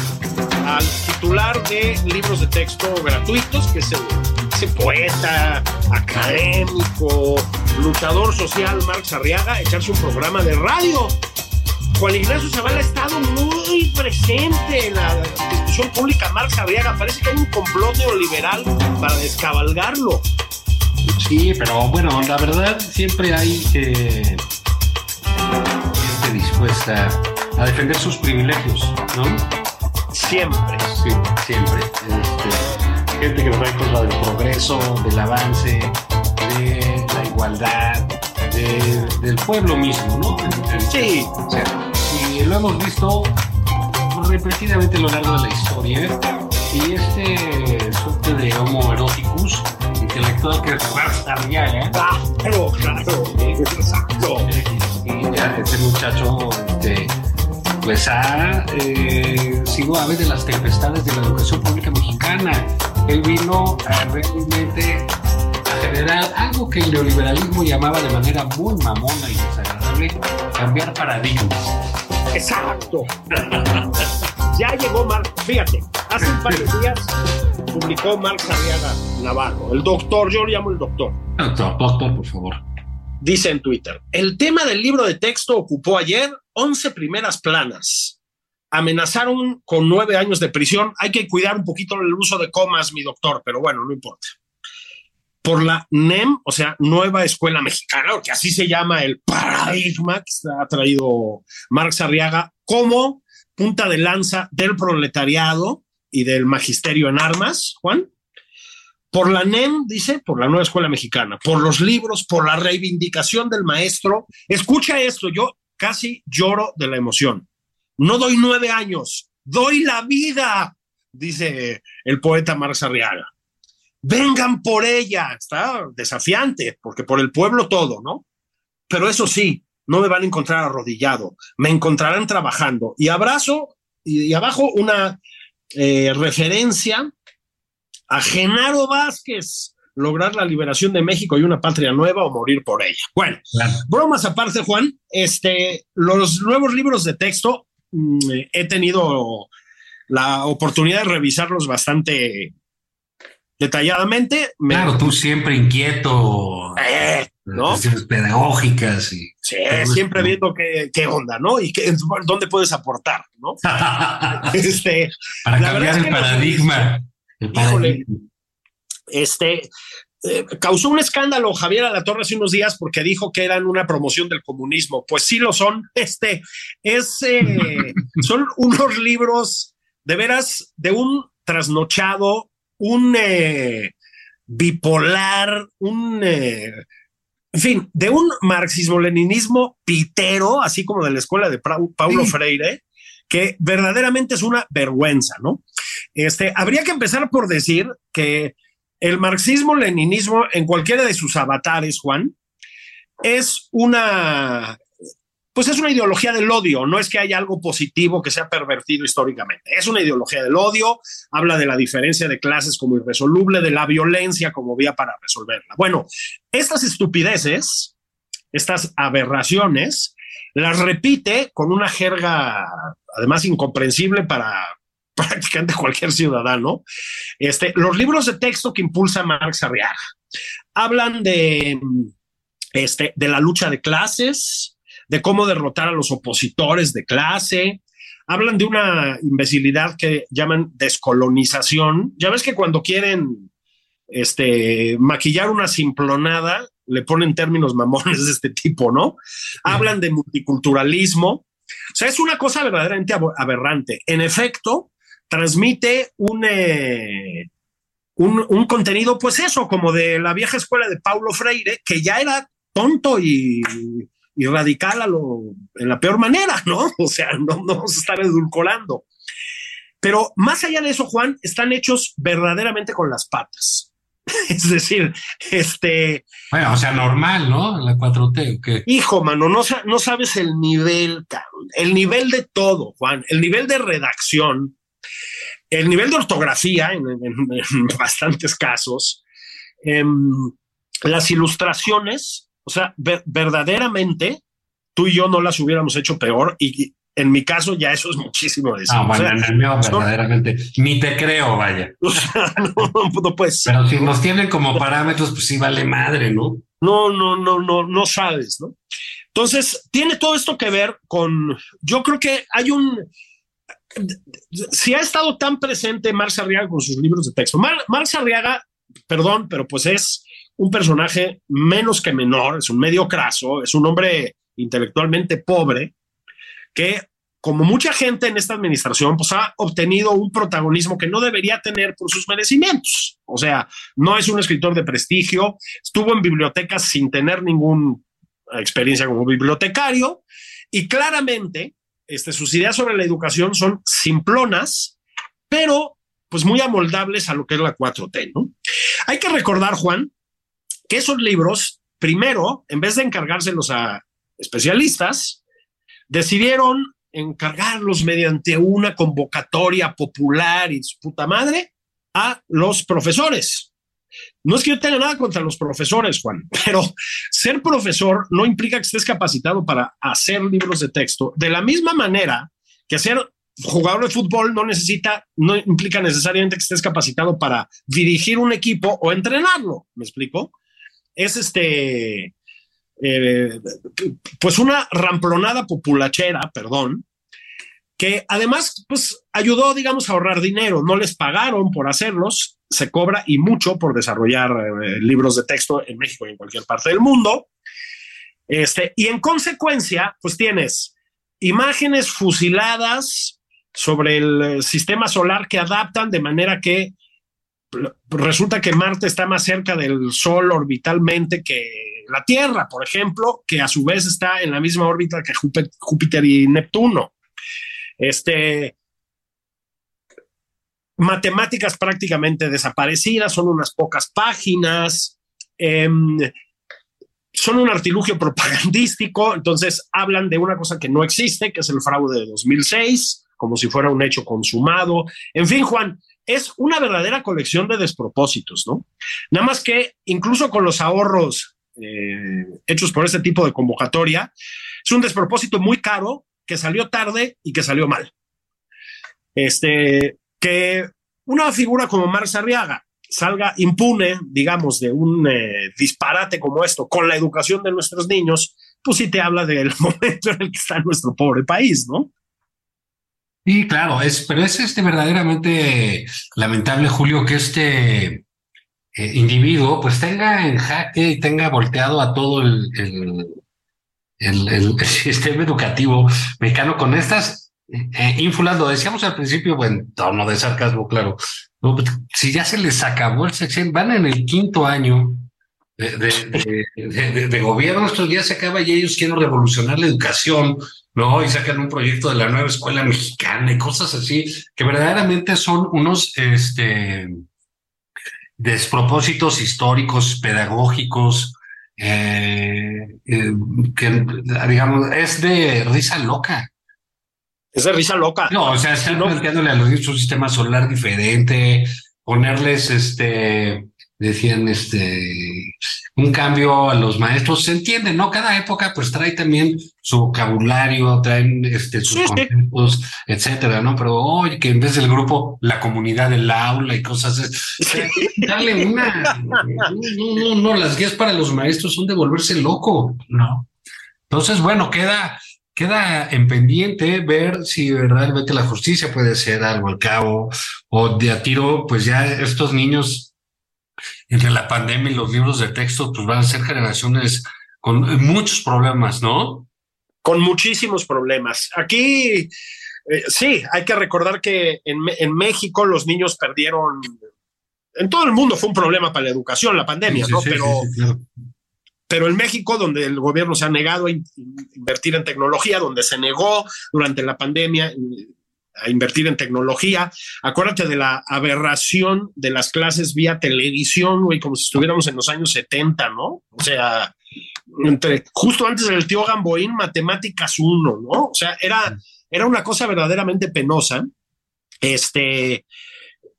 Speaker 5: al titular de libros de texto gratuitos, que es el, ese poeta, académico, luchador social Marx Arriaga, echarse un programa de radio. Juan Ignacio Zavala ha estado muy presente en la discusión pública Marx Arriaga. Parece que hay un complot neoliberal para descabalgarlo.
Speaker 4: Sí, pero bueno, la verdad siempre hay eh, gente dispuesta a defender sus privilegios, ¿no?
Speaker 5: Siempre.
Speaker 4: Sí, siempre. Este, gente que va en contra del progreso, del avance, de la igualdad, de- del pueblo mismo, ¿no?
Speaker 5: Sí.
Speaker 4: o sea, y lo hemos visto repetidamente a lo largo de la historia. Y este suerte de Homo eroticus intelectual que es Arriaga,
Speaker 5: Claro, claro. Exacto.
Speaker 4: y ya este muchacho este, pues ha eh, sido ave de las tempestades de la educación pública mexicana. Él vino a realmente a generar algo que el neoliberalismo llamaba de manera muy mamona y desagradable, cambiar paradigmas.
Speaker 5: Exacto. ya llegó Marx. Fíjate, hace un par de días publicó Marx Arriaga Navarro, el doctor, yo lo llamo el doctor.
Speaker 4: Doctor, doctor, por favor.
Speaker 5: Dice en Twitter, el tema del libro de texto ocupó ayer 11 primeras planas. Amenazaron con nueve años de prisión. Hay que cuidar un poquito el uso de comas, mi doctor, pero bueno, no importa. Por la NEM, o sea, Nueva Escuela Mexicana, que así se llama el paradigma que ha traído Marx Arriaga como punta de lanza del proletariado y del magisterio en armas, Juan por la NEM, dice, por la nueva escuela mexicana, por los libros, por la reivindicación del maestro. Escucha esto, yo casi lloro de la emoción. No doy nueve años, doy la vida, dice el poeta Marx Arriaga. Vengan por ella, está desafiante, porque por el pueblo todo, ¿no? Pero eso sí, no me van a encontrar arrodillado, me encontrarán trabajando. Y abrazo, y, abajo una eh, referencia a Genaro Vázquez, lograr la liberación de México y una patria nueva o morir por ella. Bueno,
Speaker 4: Claro.
Speaker 5: bromas aparte, Juan, este, los nuevos libros de texto mm, he tenido la oportunidad de revisarlos bastante detalladamente. Me-
Speaker 4: Claro, tú siempre inquieto,
Speaker 5: Eh, ¿no?
Speaker 4: pedagógicas y
Speaker 5: Sí, siempre viendo qué, qué onda, ¿no? Y qué, dónde puedes aportar, ¿no? Este,
Speaker 4: para cambiar el paradigma.
Speaker 5: Híjole. este, eh, causó un escándalo Javier Alatorre hace unos días porque dijo que eran una promoción del comunismo. Pues sí lo son. Este es, eh, son unos libros de veras de un trasnochado, un eh, bipolar, un, eh, en fin, de un marxismo-leninismo pitero, así como de la escuela de Paulo Freire, que verdaderamente es una vergüenza, ¿no? Este, habría que empezar por decir que el marxismo-leninismo en cualquiera de sus avatares, Juan, es una pues es una ideología del odio, no es que haya algo positivo que sea pervertido históricamente, es una ideología del odio, habla de la diferencia de clases como irresoluble, de la violencia como vía para resolverla. Bueno, estas estupideces, estas aberraciones, las repite con una jerga además incomprensible para prácticamente cualquier ciudadano. Este, los libros de texto que impulsa Marx Arriaga hablan de, este, de la lucha de clases, de cómo derrotar a los opositores de clase. Hablan de una imbecilidad que llaman descolonización. Ya ves que cuando quieren este, maquillar una simplonada, le ponen términos mamones de este tipo, ¿no? Hablan de multiculturalismo. O sea, es una cosa verdaderamente aberrante. En efecto, transmite un, eh, un, un, contenido, pues eso, como de la vieja escuela de Paulo Freire, que ya era tonto y y radical a lo, en la peor manera, ¿no? O sea, no, no vamos a estar edulcorando. Pero más allá de eso, Juan, están hechos verdaderamente con las patas. Es decir, este.
Speaker 4: Bueno, o sea, normal, ¿no? La 4T. ¿qué?
Speaker 5: Hijo, mano, no, no sabes el nivel, el nivel de todo, Juan, el nivel de redacción, el nivel de ortografía en, bastantes casos, em, las ilustraciones o sea, verdaderamente tú y yo no las hubiéramos hecho peor y, en mi caso ya eso es muchísimo
Speaker 4: decir. Ah, bueno, en el mío verdaderamente ni te creo, vaya.
Speaker 5: no, no, pues.
Speaker 4: Pero si nos tienen como parámetros, pues sí vale madre, ¿no?
Speaker 5: No, no, no, no, no sabes, ¿no? Entonces, tiene todo esto que ver con, yo creo que hay un, si ha estado tan presente Marx Arriaga con sus libros de texto. Mar, Marx Arriaga, perdón, pero pues es un personaje menos que menor, es un medio craso, es un hombre intelectualmente pobre, que como mucha gente en esta administración, pues ha obtenido un protagonismo que no debería tener por sus merecimientos. O sea, no es un escritor de prestigio, estuvo en bibliotecas sin tener ninguna experiencia como bibliotecario y claramente este, sus ideas sobre la educación son simplonas, pero pues muy amoldables a lo que es la 4T, ¿no? Hay que recordar, Juan, que esos libros, primero, en vez de encargárselos a especialistas, decidieron encargarlos mediante una convocatoria popular y su puta madre a los profesores. No es que yo tenga nada contra los profesores, Juan, pero ser profesor no implica que estés capacitado para hacer libros de texto. De la misma manera que ser jugador de fútbol no necesita, no implica necesariamente que estés capacitado para dirigir un equipo o entrenarlo. ¿Me explico? es este, eh, pues una ramplonada populachera, perdón, que además, pues ayudó, digamos, a ahorrar dinero. No les pagaron por hacerlos, se cobra y mucho por desarrollar eh, libros de texto en México y en cualquier parte del mundo. Este, y en consecuencia, pues tienes imágenes fusiladas sobre el eh, sistema solar que adaptan de manera que resulta que Marte está más cerca del Sol orbitalmente que la Tierra, por ejemplo, que a su vez está en la misma órbita que Júpiter y Neptuno. Este, matemáticas prácticamente desaparecidas, son unas pocas páginas, em, son un artilugio propagandístico, entonces hablan de una cosa que no existe, que es el fraude de 2006, como si fuera un hecho consumado. En fin, Juan, es una verdadera colección de despropósitos, ¿no? Nada más que incluso con los ahorros eh, hechos por este tipo de convocatoria, es un despropósito muy caro que salió tarde y que salió mal. Este, que una figura como Marx Arriaga salga impune, digamos, de un eh, disparate como esto con la educación de nuestros niños, pues sí te habla del momento en el que está nuestro pobre país, ¿no?
Speaker 4: Sí, claro, es, pero es este verdaderamente lamentable, Julio, que este eh, individuo pues tenga en jaque y tenga volteado a todo el, el, sistema educativo mexicano con estas eh, infulando, decíamos al principio, bueno, tono de sarcasmo, claro. Pues, si ya se les acabó el sexenio, van en el quinto año de, de, de, gobierno, estos días se acaba y ellos quieren revolucionar la educación, ¿no? Y sacan un proyecto de la nueva escuela mexicana y cosas así, que verdaderamente son unos este, despropósitos históricos, pedagógicos, eh, eh, que digamos, es de risa loca.
Speaker 5: Es de risa loca.
Speaker 4: No, o sea, están planteándole a los niños un sistema solar diferente, ponerles este decían este un cambio a los maestros. Se entiende, ¿no? Cada época pues trae también su vocabulario, traen este sus conceptos, etcétera, ¿no? Pero oye, que en vez del grupo, la comunidad del aula y cosas así, darle una no, no, no, las guías para los maestros son de volverse loco, ¿no? Entonces, bueno, queda queda en pendiente ver si realmente la justicia puede ser algo al cabo o de a tiro, pues ya estos niños entre la pandemia y los libros de texto, pues van a ser generaciones con muchos problemas, ¿no?
Speaker 5: Con muchísimos problemas. Aquí, eh, sí, hay que recordar que en, en, México los niños perdieron, en todo el mundo fue un problema para la educación, la pandemia, ¿no? pero, pero en México, donde el gobierno se ha negado a invertir en tecnología, donde se negó durante la pandemia a invertir en tecnología. Acuérdate de la aberración de las clases vía televisión, güey, como si estuviéramos en los años 70, ¿no? O sea, justo antes del tío Gamboín, matemáticas 1, ¿no? O sea, era, era una cosa verdaderamente penosa. Este,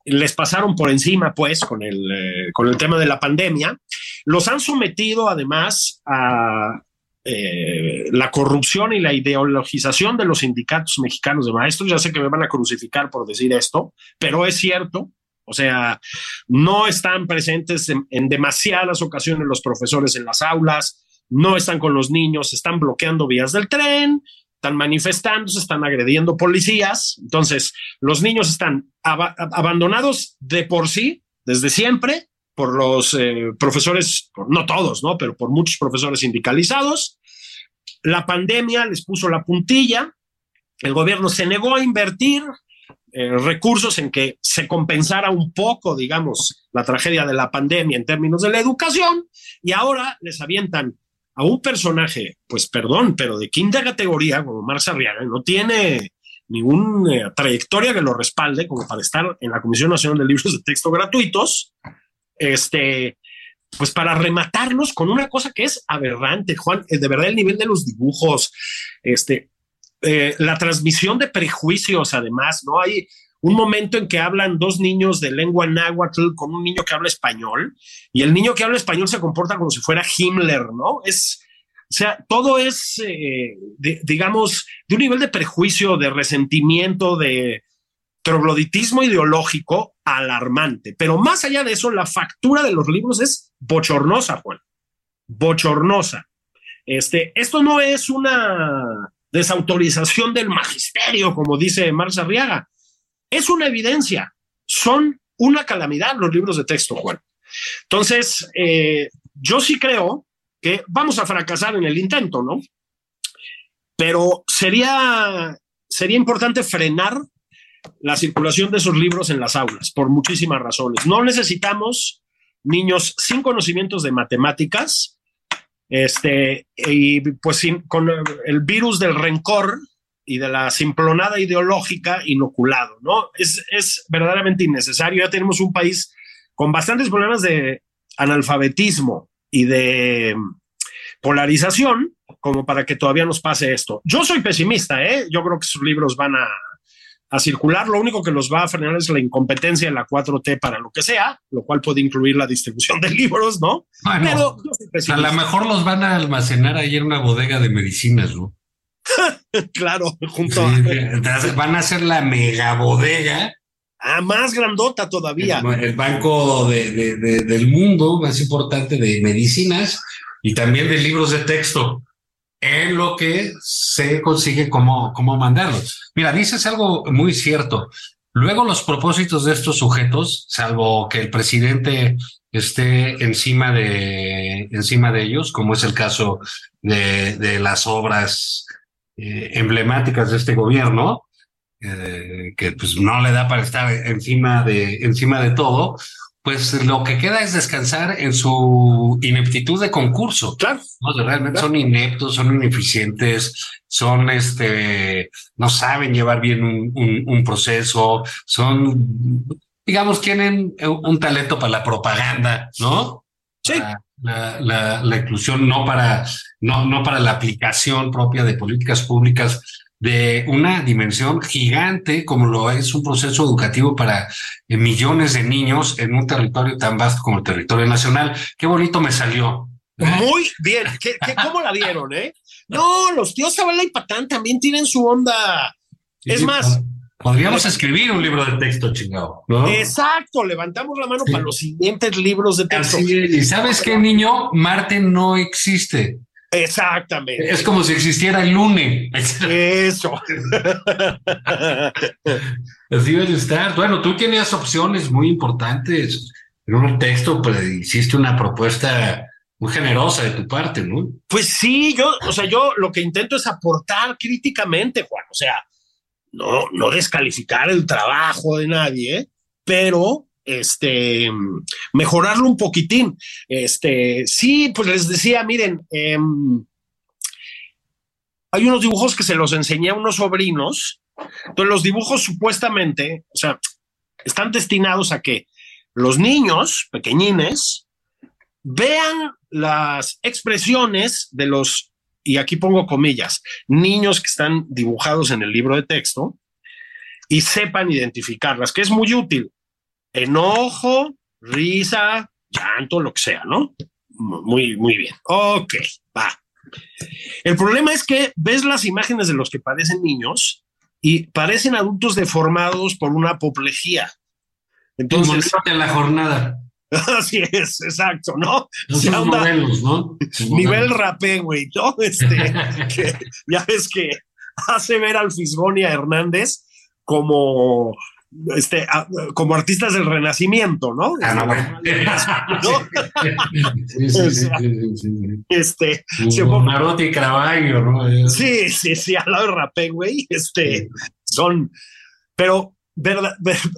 Speaker 5: les pasaron por encima, pues, con el, eh, con el tema de la pandemia. Los han sometido, además, a, eh, la corrupción y la ideologización de los sindicatos mexicanos de maestros. Ya sé que me van a crucificar por decir esto, pero es cierto. O sea, no están presentes en, demasiadas ocasiones los profesores en las aulas, no están con los niños, están bloqueando vías del tren, están manifestándose, están agrediendo policías. Entonces, los niños están ab abandonados de por sí, desde siempre, por los eh, profesores, no todos, ¿no? Pero por muchos profesores sindicalizados. La pandemia les puso la puntilla, el gobierno se negó a invertir eh, recursos en que se compensara un poco, digamos, la tragedia de la pandemia en términos de la educación, y ahora les avientan a un personaje, pues perdón, pero de quinta categoría, como Marx Arriaga, no tiene ninguna eh, trayectoria que lo respalde como para estar en la Comisión Nacional de Libros de Texto Gratuitos, este, pues para rematarlos con una cosa que es aberrante, Juan, de verdad el nivel de los dibujos, este, eh, la transmisión de prejuicios, además, ¿no? Hay un momento en que hablan dos niños de lengua náhuatl con un niño que habla español, y el niño que habla español se comporta como si fuera Himmler, ¿no? Es, o sea, todo es, eh, digamos, de un nivel de prejuicio, de resentimiento, de, trogloditismo ideológico alarmante. Pero más allá de eso, la factura de los libros es bochornosa, Juan. Bochornosa. Este, esto no es una desautorización del magisterio, como dice Marx Arriaga. Es una evidencia. Son una calamidad los libros de texto, Juan. Entonces, eh, yo sí creo que vamos a fracasar en el intento, ¿no? Pero sería, sería importante frenar la circulación de esos libros en las aulas, por muchísimas razones. No necesitamos niños sin conocimientos de matemáticas, este, y pues con el virus del rencor y de la simplonada ideológica inoculado, ¿no? Es, es verdaderamente innecesario. Ya tenemos un país con bastantes problemas de analfabetismo y de polarización como para que todavía nos pase esto. Yo soy pesimista, ¿eh? Yo creo que sus libros van a, a circular. Lo único que los va a frenar es la incompetencia de la 4T para lo que sea, lo cual puede incluir la distribución de libros, ¿no?
Speaker 4: Pero a lo mejor los van a almacenar ahí en una bodega de medicinas, ¿no?
Speaker 5: claro, junto
Speaker 4: Van a hacer la mega bodega.
Speaker 5: Ah, más grandota todavía.
Speaker 4: El, banco de, del mundo más importante de medicinas y también de libros de texto en lo que se consigue cómo, cómo mandarlos. Mira, dices algo muy cierto. Luego los propósitos de estos sujetos, salvo que el presidente esté encima de, encima de ellos, como es el caso de, las obras eh, emblemáticas de este gobierno, eh, que pues no le da para estar encima de, encima de todo, pues lo que queda es descansar en su ineptitud de concurso.
Speaker 5: Claro.
Speaker 4: ¿no? Realmente son ineptos, son ineficientes, son este, no saben llevar bien un, un, un proceso, son, digamos, tienen un talento para la propaganda, ¿no?
Speaker 5: Sí.
Speaker 4: La, la, la, inclusión no para, no, no para la aplicación propia de políticas públicas de una dimensión gigante como lo es un proceso educativo para eh, millones de niños en un territorio tan vasto como el territorio nacional. Qué bonito me salió.
Speaker 5: ¿eh? Muy bien. ¿Qué, qué, cómo la vieron, eh? No, los tíos Zavala y Patán también tienen su onda. Sí, es más.
Speaker 4: Podríamos escribir un libro de texto, chingado. ¿no?
Speaker 5: Exacto, levantamos la mano sí. para los siguientes libros de texto.
Speaker 4: Así es. Y sabes qué, niño, Marte no existe.
Speaker 5: Exactamente.
Speaker 4: Es como si existiera el lunes.
Speaker 5: Eso.
Speaker 4: Así debe estar. Bueno, tú tenías opciones muy importantes. En un texto, pues hiciste una propuesta muy generosa de tu parte, ¿no?
Speaker 5: Pues sí, yo, o sea, yo lo que intento es aportar críticamente, Juan. O sea, no, no descalificar el trabajo de nadie, pero este, mejorarlo un poquitín. Este, sí, pues les decía, miren, eh, hay unos dibujos que se los enseñé a unos sobrinos. Entonces, los dibujos supuestamente, o sea, están destinados a que los niños pequeñines vean las expresiones de los, y aquí pongo comillas, niños que están dibujados en el libro de texto y sepan identificarlas, que es muy útil enojo, risa, llanto, lo que sea, ¿no? Muy, muy bien. Ok, va. El problema es que ves las imágenes de los que parecen niños y parecen adultos deformados por una apoplejía.
Speaker 4: Entonces, en la jornada.
Speaker 5: Así es, exacto, ¿no?
Speaker 4: O sea, onda, modelos, ¿no?
Speaker 5: Nivel rapé, güey, ¿no? Este, que, ya ves que hace ver al Fisgón y a Hernández como este, a, como artistas del Renacimiento, ¿no?
Speaker 4: No, bueno. sí, sí, sí, sí,
Speaker 5: Este,
Speaker 4: Narotti y Caravaggio, ¿no?
Speaker 5: Sí, sí, sí, al lado de Rapé, güey, este, son, pero, verdad,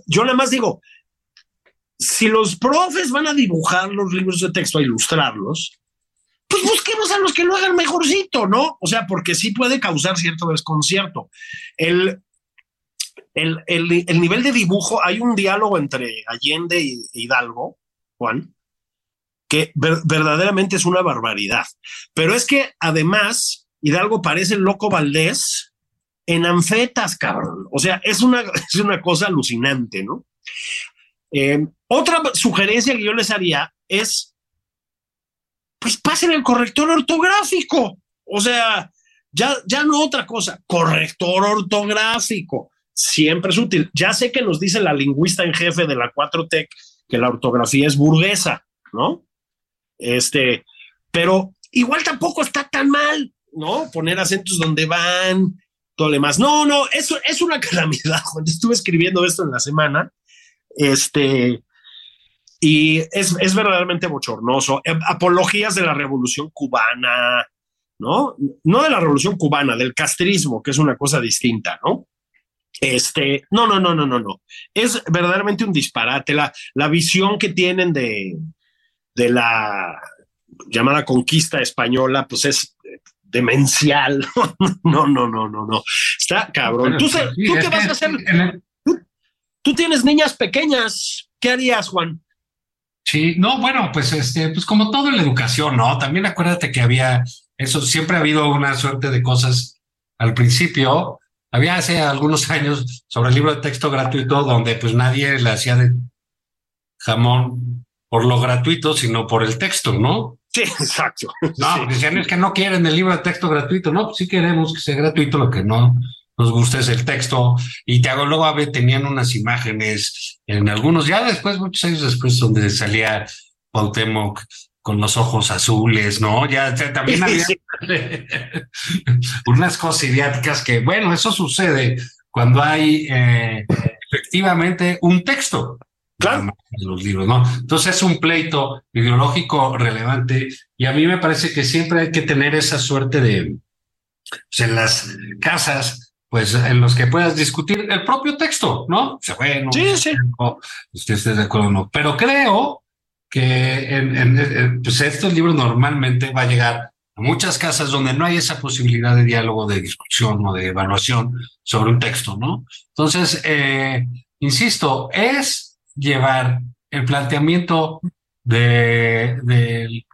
Speaker 5: yo nada más digo, si los profes van a dibujar los libros de texto, a ilustrarlos, pues busquemos a los que lo hagan mejorcito, ¿no? O sea, porque sí puede causar cierto desconcierto. El, el, el, el, nivel de dibujo, hay un diálogo entre Allende y Hidalgo, Juan, que ver, verdaderamente es una barbaridad. Pero es que además Hidalgo parece el loco Valdés en anfetas, cabrón. O sea, es una, es una cosa alucinante, ¿no? Eh, otra sugerencia que yo les haría es, pues pasen el corrector ortográfico. O sea, ya, ya no otra cosa, corrector ortográfico siempre es útil. Ya sé que nos dice la lingüista en jefe de la 4TEC que la ortografía es burguesa, ¿no? Este, pero igual tampoco está tan mal, ¿no? Poner acentos donde van, todo lo demás. No, no, eso es una calamidad. Cuando estuve escribiendo esto en la semana, este, y es, es verdaderamente bochornoso. Apologías de la revolución cubana, ¿no? No de la revolución cubana, del castrismo, que es una cosa distinta, ¿no? Este, no, no, no, no, no, no. Es verdaderamente un disparate. La, la visión que tienen de, de la llamada conquista española, pues es demencial. No, no, no, no, no. Está cabrón. ¿Tú, sí, ¿tú qué vas a hacer? ¿Tú, tú tienes niñas pequeñas. ¿Qué harías, Juan?
Speaker 4: Sí, no, bueno, pues este, pues como todo en la educación, ¿no? También acuérdate que había eso, siempre ha habido una suerte de cosas al principio había hace algunos años sobre el libro de texto gratuito donde pues nadie le hacía de jamón por lo gratuito, sino por el texto, ¿no?
Speaker 5: Sí, exacto.
Speaker 4: No,
Speaker 5: sí.
Speaker 4: decían es que no quieren el libro de texto gratuito, no, pues sí queremos que sea gratuito, lo que no nos gusta es el texto. Y te hago luego tenían unas imágenes en algunos, ya después, muchos años después, donde salía Cuauhtémoc con los ojos azules, ¿no? Ya o sea, también había unas cosas idiáticas que, bueno, eso sucede cuando hay eh, efectivamente un texto.
Speaker 5: Claro.
Speaker 4: Los libros, ¿no? Entonces es un pleito ideológico relevante y a mí me parece que siempre hay que tener esa suerte de, pues en las casas, pues en los que puedas discutir el propio texto, ¿no? bueno,
Speaker 5: sí, sí.
Speaker 4: Si estés de acuerdo o no. Pero creo que en, pues estos libros normalmente va a llegar a muchas casas donde no hay esa posibilidad de diálogo, de discusión o de evaluación sobre un texto, ¿no? Entonces, eh, insisto, es llevar el planteamiento de,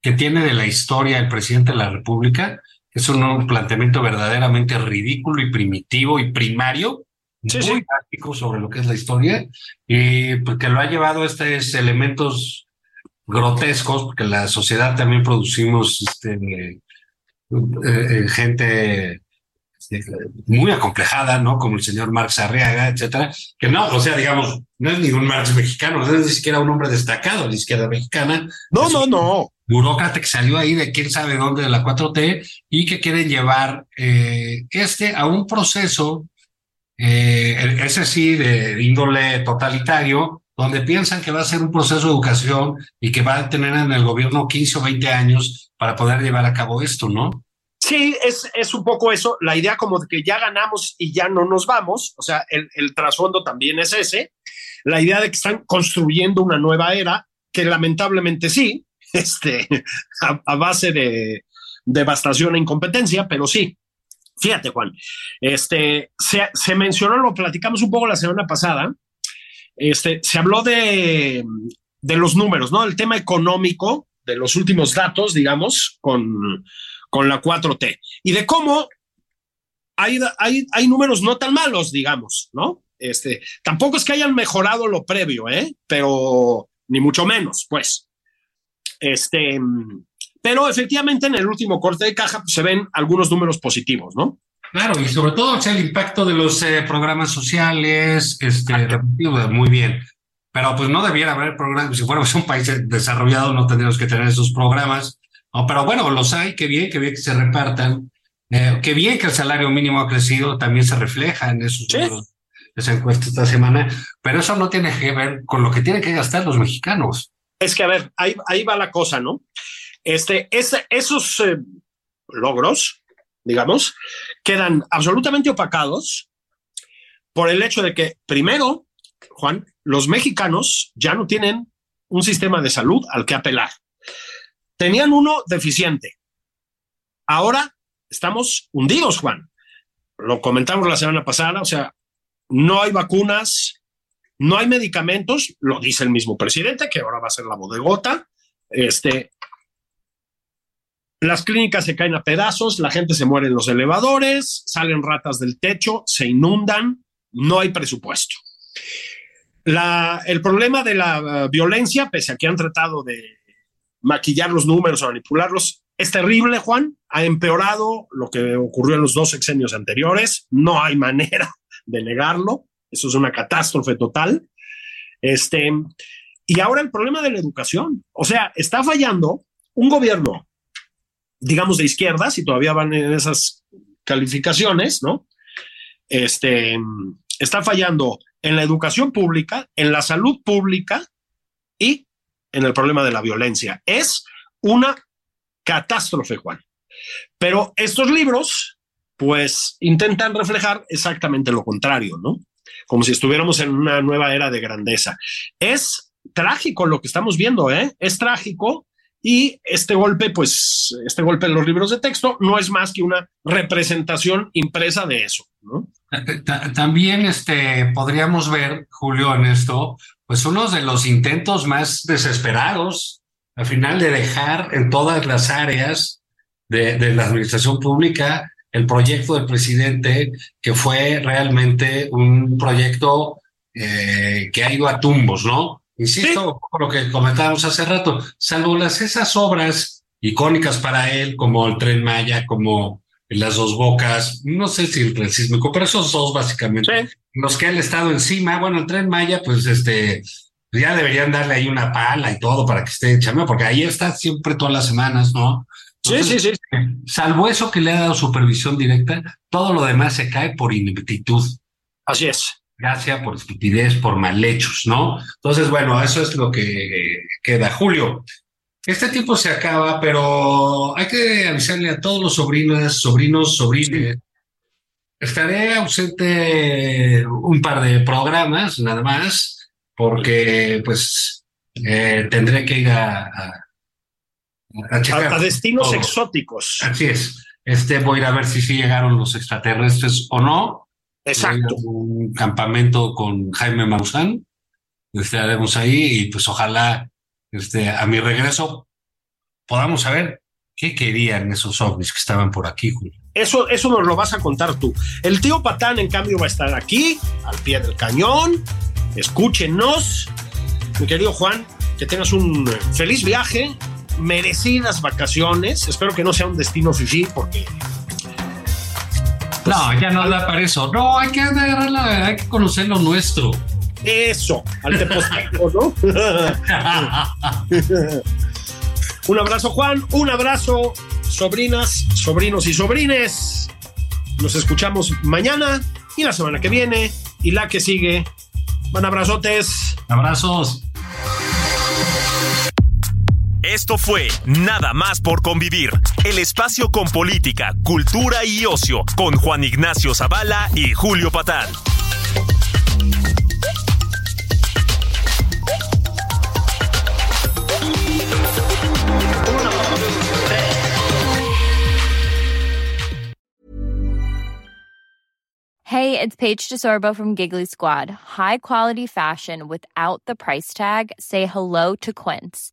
Speaker 4: que tiene de la historia el presidente de la República es un, planteamiento verdaderamente ridículo y primitivo y primario, muy básico sobre lo que es la historia, y porque lo ha llevado a estos elementos grotescos, porque la sociedad también producimos este, eh, eh, gente este, muy acomplejada, ¿no? Como el señor Marx Arriaga, etcétera, que no, o sea, digamos, no es ningún Marx mexicano, no es ni siquiera un hombre destacado de la izquierda mexicana.
Speaker 5: No, no, no
Speaker 4: burócrata que salió ahí de quién sabe dónde de la 4T y que quieren llevar eh, este a un proceso, eh, ese sí, de índole totalitario, donde piensan que va a ser un proceso de educación y que va a tener en el gobierno 15 o 20 años para poder llevar a cabo esto, ¿no?
Speaker 5: Sí, es, es un poco eso, la idea como de que ya ganamos y ya no nos vamos, o sea, el, el trasfondo también es ese, la idea de que están construyendo una nueva era, que lamentablemente sí, este, a, base de devastación e incompetencia, pero sí. Fíjate, Juan, este, se, mencionó, lo platicamos un poco la semana pasada, este, se habló de, de los números, ¿no? El tema económico de los últimos datos, digamos, con, con la 4T y de cómo hay, hay, hay números no tan malos, digamos, ¿no? Este, tampoco es que hayan mejorado lo previo, ¿eh? Pero ni mucho menos, pues. Este, pero efectivamente en el último corte de caja pues, se ven algunos números positivos, ¿no?
Speaker 4: Claro, y sobre todo el impacto de los eh, programas sociales, este, muy bien. Pero pues no debiera haber programas, si fuéramos un país desarrollado no tendríamos que tener esos programas. No, pero bueno, los hay, qué bien, qué bien que se repartan. Eh, qué bien que el salario mínimo ha crecido, también se refleja en esos esa encuesta esta semana, pero eso no tiene que ver con lo que tienen que gastar los mexicanos.
Speaker 5: Es que, a ver, ahí, ahí va la cosa, ¿no? Este, esos eh, logros, digamos, quedan absolutamente opacados por el hecho de que, primero, Juan, los mexicanos ya no tienen un sistema de salud al que apelar. Tenían uno deficiente. Ahora estamos hundidos, Juan. Lo comentamos la semana pasada, o sea, no hay vacunas, no hay medicamentos, lo dice el mismo presidente, que ahora va a ser la bodegota. Este, las clínicas se caen a pedazos, la gente se muere en los elevadores, salen ratas del techo, se inundan, no hay presupuesto. el problema de la uh, violencia, pese a que han tratado de maquillar los números o manipularlos, es terrible, Juan. Ha empeorado lo que ocurrió en los dos sexenios anteriores. No hay manera de negarlo. Eso es una catástrofe total. Este, y ahora el problema de la educación. O sea, está fallando un gobierno, digamos, de izquierdas, y todavía van en esas calificaciones, ¿no? Este, está fallando en la educación pública, en la salud pública y en el problema de la violencia. Es una catástrofe, Juan. Pero estos libros, pues, intentan reflejar exactamente lo contrario, ¿no? como si estuviéramos en una nueva era de grandeza. Es trágico lo que estamos viendo, ¿eh? Es trágico y este golpe, pues, este golpe en los libros de texto no es más que una representación impresa de eso.
Speaker 4: También este, podríamos ver, Julio, en esto, pues uno de los intentos más desesperados, al final, de dejar en todas las áreas de, de la administración pública el proyecto del presidente, que fue realmente un proyecto eh, que ha ido a tumbos, ¿no? Insisto, con lo que comentábamos hace rato, salvo las esas obras icónicas para él, como el Tren Maya, como las dos bocas, no sé si el sísmico, pero esos dos básicamente, los que él estado encima, bueno, el Tren Maya, pues este, ya deberían darle ahí una pala y todo para que esté chameo, porque ahí está siempre todas las semanas, ¿no?
Speaker 5: sí, sí, sí.
Speaker 4: Salvo eso que le ha dado supervisión directa, todo lo demás se cae por ineptitud.
Speaker 5: Así es.
Speaker 4: Gracias por estupidez, por mal hechos, ¿no? Entonces, bueno, eso es lo que queda. Julio, este tiempo se acaba, pero hay que avisarle a todos los sobrinos, sobrinos, sobrines, Estaré ausente un par de programas, nada más, porque pues eh, tendré que ir a, a,
Speaker 5: a, checar a destinos todo. exóticos.
Speaker 4: Así es. Este voy a ir a ver si sí llegaron los extraterrestres o no.
Speaker 5: Exacto.
Speaker 4: un campamento con Jaime Maussan. Estaremos ahí y pues ojalá este, a mi regreso podamos saber qué querían esos ovnis que estaban por aquí, Julio.
Speaker 5: Eso, eso nos lo vas a contar tú. El tío Patán, en cambio, va a estar aquí, al pie del cañón. Escúchenos. Mi querido Juan, que tengas un feliz viaje, merecidas vacaciones. Espero que no sea un destino fifí, porque
Speaker 4: pues, no, ya no da para eso. No, hay que agarrarla, hay que conocer lo nuestro.
Speaker 5: Eso, al ¿no? un abrazo, Juan. Un abrazo, sobrinas, sobrinos y sobrines. Nos escuchamos mañana y la semana que viene y la que sigue. Van abrazotes.
Speaker 4: Abrazos.
Speaker 1: Esto fue Nada más por convivir, el espacio con política, cultura y ocio, con Juan Ignacio Zavala y Julio Patán.
Speaker 7: Hey, it's Paige DeSorbo from Giggly Squad. High quality fashion without the price tag. Say hello to Quince.